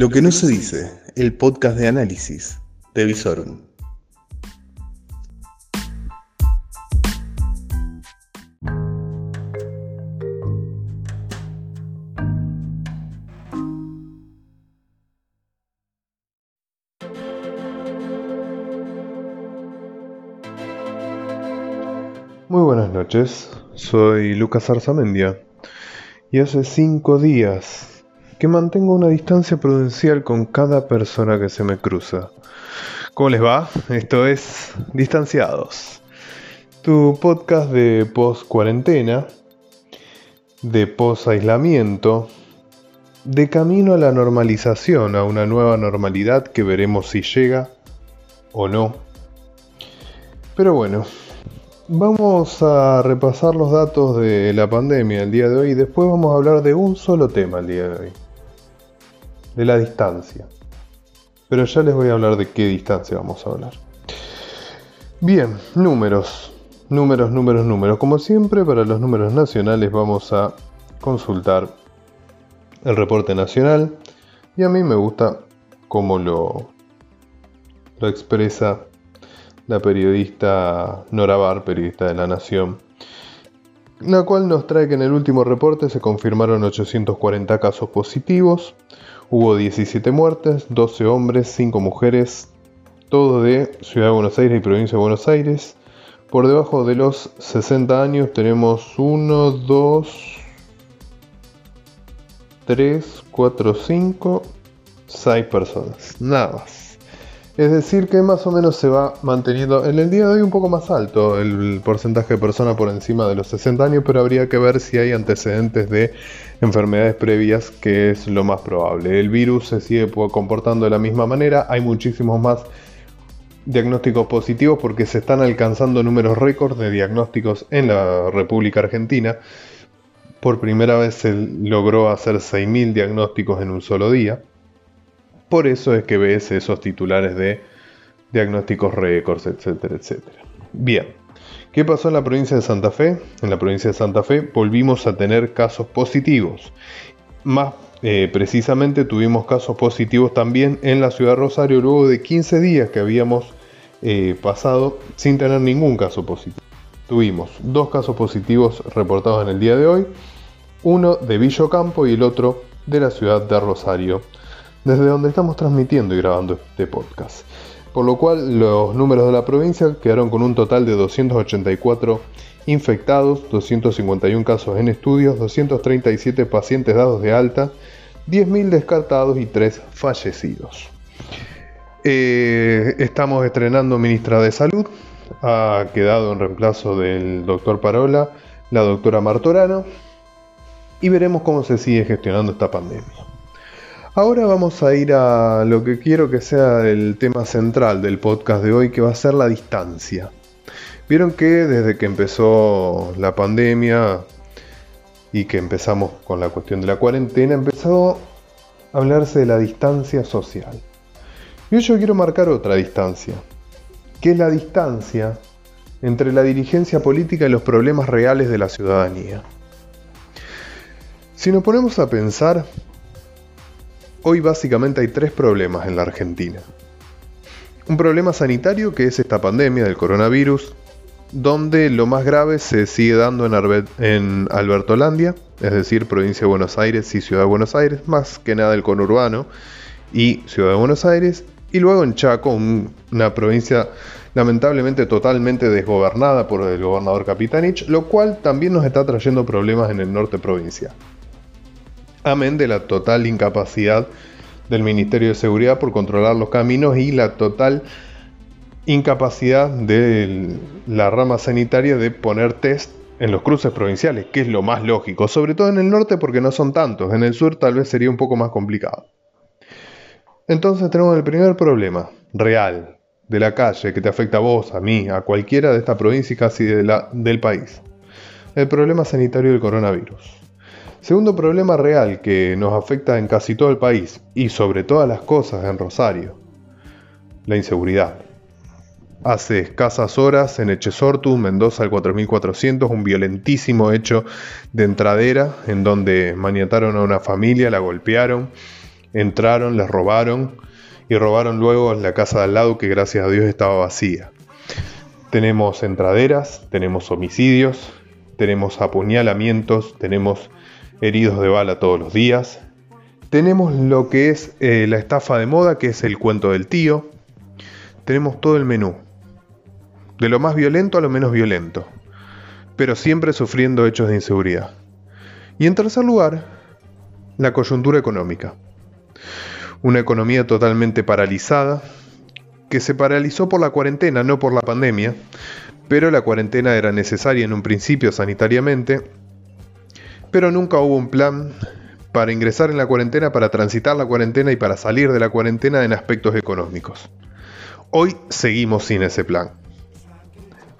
Lo que no se dice, el podcast de análisis de Visorum. Muy buenas noches, soy Lucas Arzamendia y hace cinco días que mantengo una distancia prudencial con cada persona que se me cruza. ¿Cómo les va? Esto es Distanciados, tu podcast de post cuarentena, de post aislamiento, de camino a la normalización, a una nueva normalidad que veremos si llega o no. Pero bueno, vamos a repasar los datos de la pandemia el día de hoy y después vamos a hablar de un solo tema el día de hoy de la distancia. Pero ya les voy a hablar de qué distancia vamos a hablar. Bien, números. Números, números, números. Como siempre, para los números nacionales vamos a consultar el reporte nacional. Y a mí me gusta cómo lo, lo expresa la periodista Nora Bar, periodista de La Nación, la cual nos trae que en el último reporte se confirmaron 840 casos positivos, Hubo 17 muertes, 12 hombres, 5 mujeres, todo de Ciudad de Buenos Aires y provincia de Buenos Aires. Por debajo de los 60 años tenemos 1, 2, 3, 4, 5, 6 personas. Nada más. Es decir, que más o menos se va manteniendo en el día de hoy un poco más alto el porcentaje de personas por encima de los 60 años, pero habría que ver si hay antecedentes de enfermedades previas, que es lo más probable. El virus se sigue comportando de la misma manera, hay muchísimos más diagnósticos positivos porque se están alcanzando números récords de diagnósticos en la República Argentina. Por primera vez se logró hacer 6.000 diagnósticos en un solo día. Por eso es que ves esos titulares de diagnósticos récords, etcétera, etcétera. Bien, ¿qué pasó en la provincia de Santa Fe? En la provincia de Santa Fe volvimos a tener casos positivos. Más eh, precisamente tuvimos casos positivos también en la ciudad de Rosario luego de 15 días que habíamos eh, pasado sin tener ningún caso positivo. Tuvimos dos casos positivos reportados en el día de hoy, uno de Villocampo y el otro de la ciudad de Rosario desde donde estamos transmitiendo y grabando este podcast. Por lo cual los números de la provincia quedaron con un total de 284 infectados, 251 casos en estudios, 237 pacientes dados de alta, 10.000 descartados y 3 fallecidos. Eh, estamos estrenando ministra de Salud, ha quedado en reemplazo del doctor Parola la doctora Martorano y veremos cómo se sigue gestionando esta pandemia. Ahora vamos a ir a lo que quiero que sea el tema central del podcast de hoy, que va a ser la distancia. Vieron que desde que empezó la pandemia y que empezamos con la cuestión de la cuarentena, empezó a hablarse de la distancia social. Y hoy yo quiero marcar otra distancia, que es la distancia entre la dirigencia política y los problemas reales de la ciudadanía. Si nos ponemos a pensar, Hoy básicamente hay tres problemas en la Argentina. Un problema sanitario que es esta pandemia del coronavirus, donde lo más grave se sigue dando en, en Albertolandia, es decir, provincia de Buenos Aires y Ciudad de Buenos Aires, más que nada el conurbano y Ciudad de Buenos Aires, y luego en Chaco, una provincia lamentablemente totalmente desgobernada por el gobernador Capitanich, lo cual también nos está trayendo problemas en el norte provincial amén de la total incapacidad del Ministerio de Seguridad por controlar los caminos y la total incapacidad de la rama sanitaria de poner test en los cruces provinciales, que es lo más lógico, sobre todo en el norte porque no son tantos, en el sur tal vez sería un poco más complicado. Entonces tenemos el primer problema real de la calle que te afecta a vos, a mí, a cualquiera de esta provincia y casi de la, del país. El problema sanitario del coronavirus. Segundo problema real que nos afecta en casi todo el país y sobre todas las cosas en Rosario, la inseguridad. Hace escasas horas en Echesortu, Mendoza al 4400, un violentísimo hecho de entradera en donde maniataron a una familia, la golpearon Entraron, les robaron y robaron luego la casa de al lado que gracias a Dios estaba vacía. Tenemos entraderas, tenemos homicidios, tenemos apuñalamientos, tenemos heridos de bala todos los días. Tenemos lo que es eh, la estafa de moda, que es el cuento del tío. Tenemos todo el menú. De lo más violento a lo menos violento. Pero siempre sufriendo hechos de inseguridad. Y en tercer lugar, la coyuntura económica una economía totalmente paralizada, que se paralizó por la cuarentena, no por la pandemia, pero la cuarentena era necesaria en un principio sanitariamente, pero nunca hubo un plan para ingresar en la cuarentena, para transitar la cuarentena y para salir de la cuarentena en aspectos económicos. Hoy seguimos sin ese plan.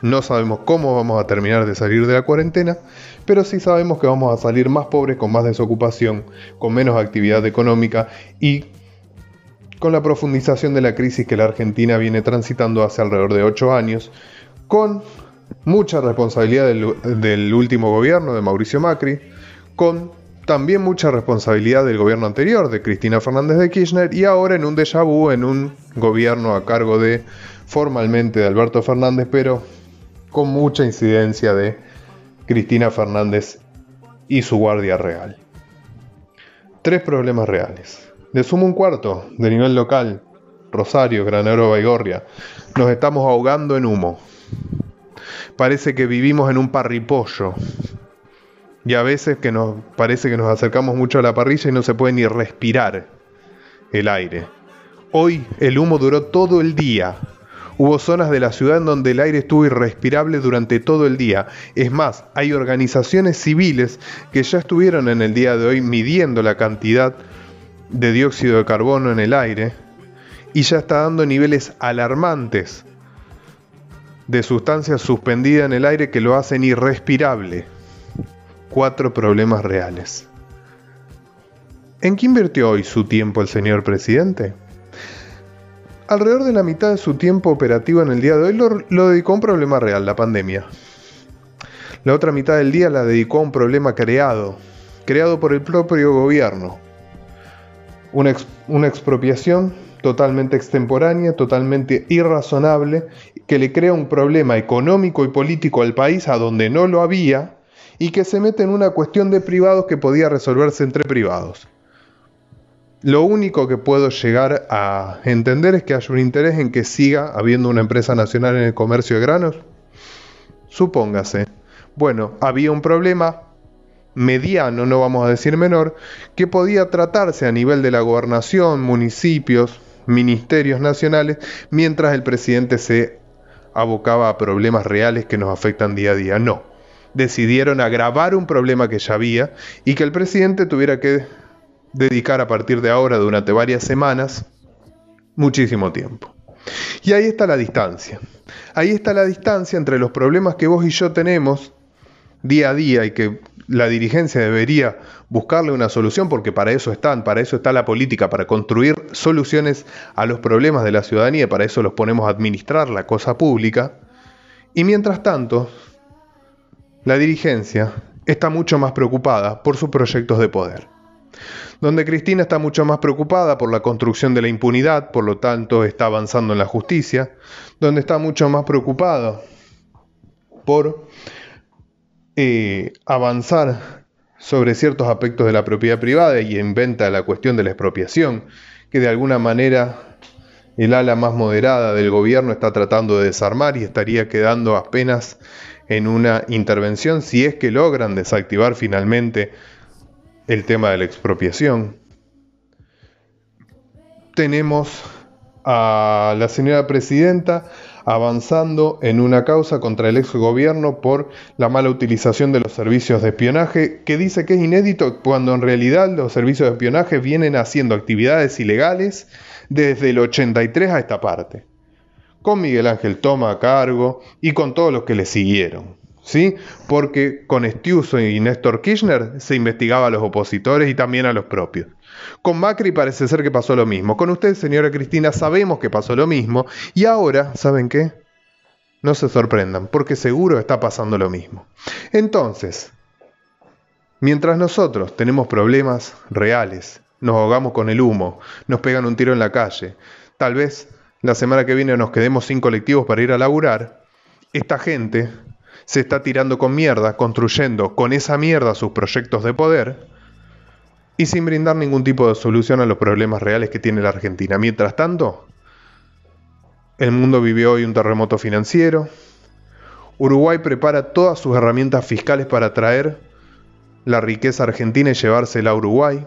No sabemos cómo vamos a terminar de salir de la cuarentena, pero sí sabemos que vamos a salir más pobres, con más desocupación, con menos actividad económica y con la profundización de la crisis que la Argentina viene transitando hace alrededor de ocho años, con mucha responsabilidad del, último gobierno de Mauricio Macri, con también mucha responsabilidad del gobierno anterior de Cristina Fernández de Kirchner y ahora en un déjà vu, en un gobierno a cargo de formalmente de Alberto Fernández, pero con mucha incidencia de Cristina Fernández y su Guardia Real. Tres problemas reales. De sumo un cuarto, de nivel local, Rosario, Granero, Baigorria. Nos estamos ahogando en humo. Parece que vivimos en un parripollo. Y a veces que nos parece que nos acercamos mucho a la parrilla y no se puede ni respirar el aire. Hoy el humo duró todo el día. Hubo zonas de la ciudad en donde el aire estuvo irrespirable durante todo el día. Es más, hay organizaciones civiles que ya estuvieron en el día de hoy midiendo la cantidad de dióxido de carbono en el aire y ya está dando niveles alarmantes de sustancias suspendidas en el aire que lo hacen irrespirable. Cuatro problemas reales. ¿En qué invirtió hoy su tiempo el señor presidente? Alrededor de la mitad de su tiempo operativo en el día de hoy lo, dedicó a un problema real, la pandemia. La otra mitad del día la dedicó a un problema creado, creado por el propio gobierno, una, expropiación totalmente extemporánea, totalmente irrazonable, que le crea un problema económico y político al país a donde no lo había y que se mete en una cuestión de privados que podía resolverse entre privados. Lo único que puedo llegar a entender es que haya un interés en que siga habiendo una empresa nacional en el comercio de granos. Supóngase. Bueno, había un problema, mediano, no vamos a decir menor, que podía tratarse a nivel de la gobernación, municipios, ministerios nacionales, mientras el presidente se abocaba a problemas reales que nos afectan día a día. No, decidieron agravar un problema que ya había y que el presidente tuviera que dedicar a partir de ahora durante varias semanas muchísimo tiempo. Y ahí está la distancia. Ahí está la distancia entre los problemas que vos y yo tenemos día a día y que la dirigencia debería buscarle una solución porque para eso están, para eso está la política, para construir soluciones a los problemas de la ciudadanía, para eso los ponemos a administrar la cosa pública. Y mientras tanto, la dirigencia está mucho más preocupada por sus proyectos de poder. Donde Cristina está mucho más preocupada por la construcción de la impunidad, por lo tanto está avanzando en la justicia, donde está mucho más preocupada por eh, avanzar sobre ciertos aspectos de la propiedad privada y inventa la cuestión de la expropiación, que de alguna manera el ala más moderada del gobierno está tratando de desarmar y estaría quedando apenas en una intervención si es que logran desactivar finalmente el tema de la expropiación. Tenemos a la señora presidenta avanzando en una causa contra el ex gobierno por la mala utilización de los servicios de espionaje, que dice que es inédito cuando en realidad los servicios de espionaje vienen haciendo actividades ilegales desde el 83 a esta parte, con Miguel Ángel Toma a cargo y con todos los que le siguieron. ¿Sí? Porque con Estiuso y Néstor Kirchner se investigaba a los opositores y también a los propios. Con Macri parece ser que pasó lo mismo. Con usted, señora Cristina, sabemos que pasó lo mismo. Y ahora, ¿saben qué? No se sorprendan, porque seguro está pasando lo mismo. Entonces, mientras nosotros tenemos problemas reales nos ahogamos con el humo, nos pegan un tiro en la calle, tal vez la semana que viene nos quedemos sin colectivos para ir a laburar, esta gente se está tirando con mierda, construyendo con esa mierda sus proyectos de poder y sin brindar ningún tipo de solución a los problemas reales que tiene la Argentina. Mientras tanto, el mundo vive hoy un terremoto financiero. Uruguay prepara todas sus herramientas fiscales para traer la riqueza argentina y llevársela a Uruguay.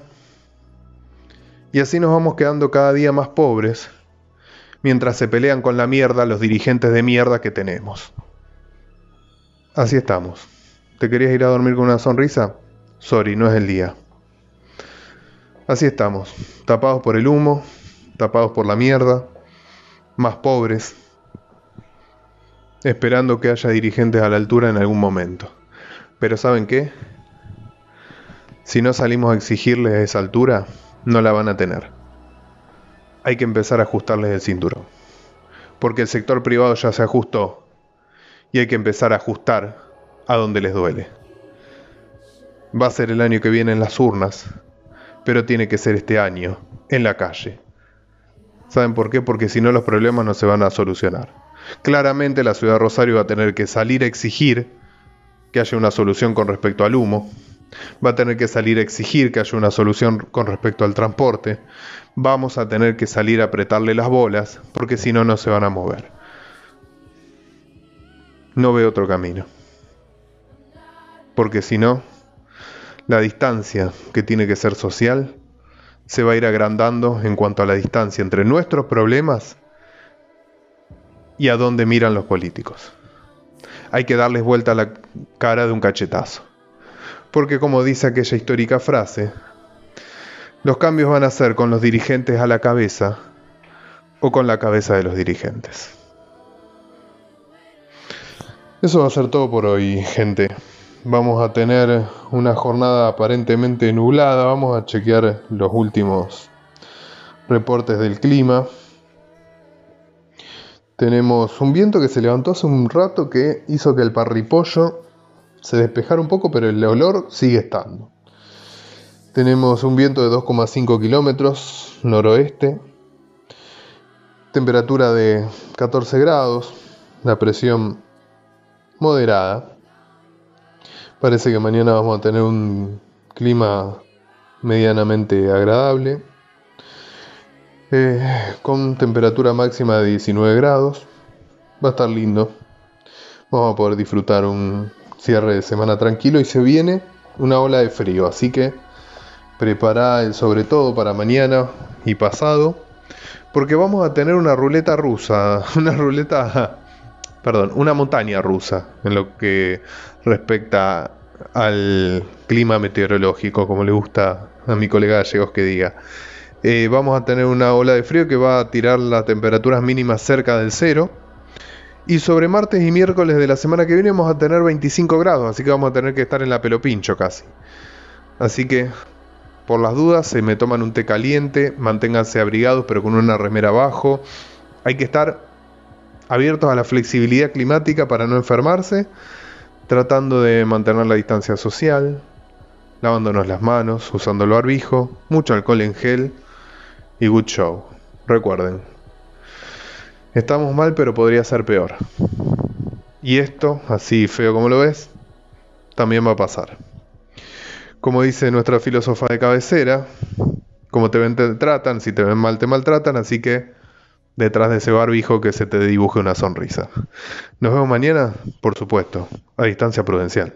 Y así nos vamos quedando cada día más pobres mientras se pelean con la mierda los dirigentes de mierda que tenemos. Así estamos. ¿Te querías ir a dormir con una sonrisa? Sorry, no es el día. Así estamos, tapados por el humo, tapados por la mierda, más pobres, esperando que haya dirigentes a la altura en algún momento. Pero ¿saben qué? Si no salimos a exigirles esa altura, no la van a tener. Hay que empezar a ajustarles el cinturón. Porque el sector privado ya se ajustó y hay que empezar a ajustar a donde les duele. Va a ser el año que viene en las urnas pero tiene que ser este año, en la calle. ¿Saben por qué? Porque si no los problemas no se van a solucionar. Claramente la ciudad de Rosario va a tener que salir a exigir que haya una solución con respecto al humo, va a tener que salir a exigir que haya una solución con respecto al transporte, vamos a tener que salir a apretarle las bolas, porque si no, no se van a mover. No veo otro camino. Porque si no, la distancia, que tiene que ser social, se va a ir agrandando en cuanto a la distancia entre nuestros problemas y a dónde miran los políticos. Hay que darles vuelta a la cara de un cachetazo. Porque como dice aquella histórica frase, los cambios van a ser con los dirigentes a la cabeza o con la cabeza de los dirigentes. Eso va a ser todo por hoy, gente vamos a tener una jornada aparentemente nublada. Vamos a chequear los últimos reportes del clima. Tenemos un viento que se levantó hace un rato que hizo que el parripollo se despejara un poco, pero el olor sigue estando. Tenemos un viento de 2,5 kilómetros noroeste, temperatura de 14 grados, la presión moderada. Parece que mañana vamos a tener un clima medianamente agradable, eh, con temperatura máxima de 19 grados. Va a estar lindo. Vamos a poder disfrutar un cierre de semana tranquilo y se viene una ola de frío, así que prepara el sobre todo para mañana y pasado, porque vamos a tener una ruleta rusa, una ruleta perdón, una montaña rusa en lo que respecta al clima meteorológico, como le gusta a mi colega gallegos que diga. Eh, vamos a tener una ola de frío que va a tirar las temperaturas mínimas cerca del cero. Y sobre martes y miércoles de la semana que viene vamos a tener 25 grados, así que vamos a tener que estar en la pelopincho casi. Así que, por las dudas, se me toman un té caliente, manténganse abrigados pero con una remera abajo. Hay que estar abiertos a la flexibilidad climática para no enfermarse, tratando de mantener la distancia social, lavándonos las manos, usando el barbijo, mucho alcohol en gel y good show. Recuerden, estamos mal pero podría ser peor. Y esto, así feo como lo ves, también va a pasar. Como dice nuestra filósofa de cabecera, como te ven te tratan, si te ven mal te maltratan, así que detrás de ese barbijo que se te dibuje una sonrisa. Nos vemos mañana, por supuesto, a distancia prudencial.